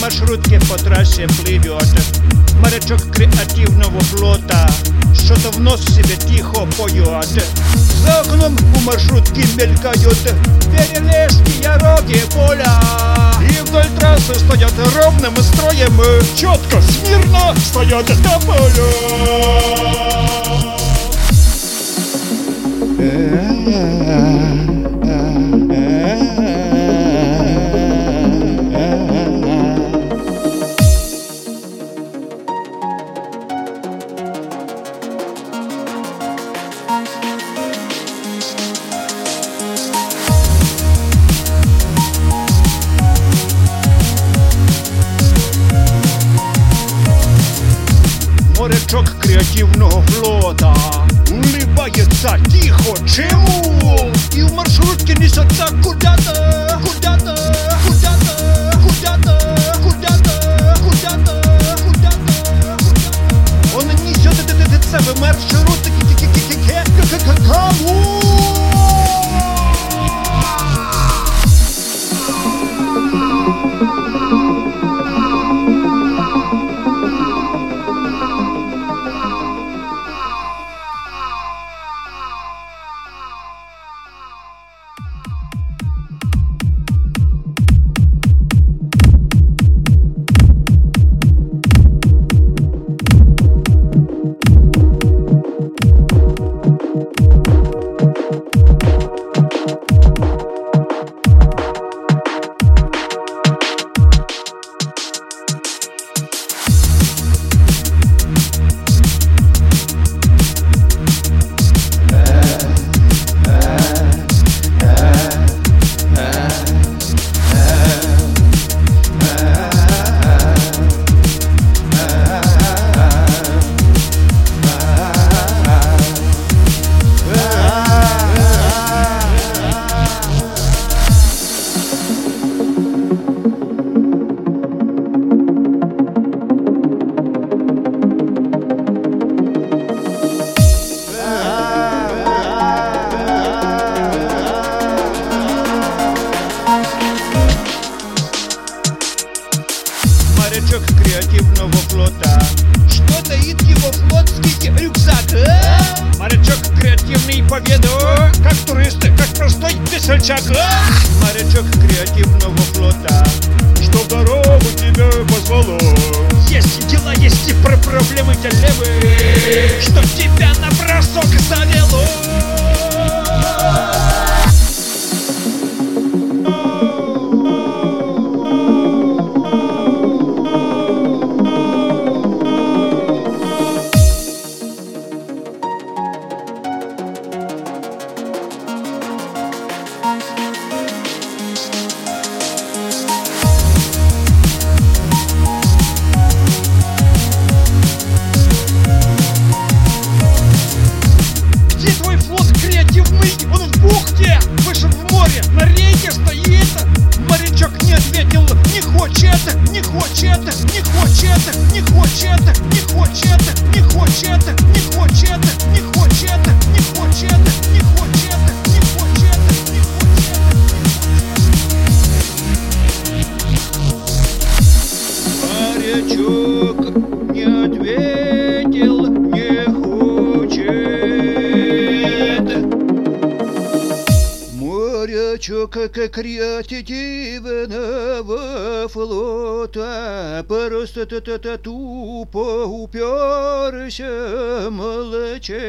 маршрутке по трассе плывет Морячок креативного флота. Что-то в нос себе тихо поет За окном у маршрутки мелькают Перележки, яроги, поля. И вдоль трассы стоят ровным строем Четко, смирно стоят тополя Морячок креативного флота Улыбается тихо, чему? И в маршрутке несется куда-то Куда-то, флотский рюкзак, а? Морячок креативный по виду Как турист, как простой весельчак а? Морячок креативного флота на рейке стоит Морячок не ответил. Не хочет, не хочет, не хочет, не хочет, не хочет, не хочет, не хочет, не хочет креативного флота. Просто т -т -т тупо уперся молчит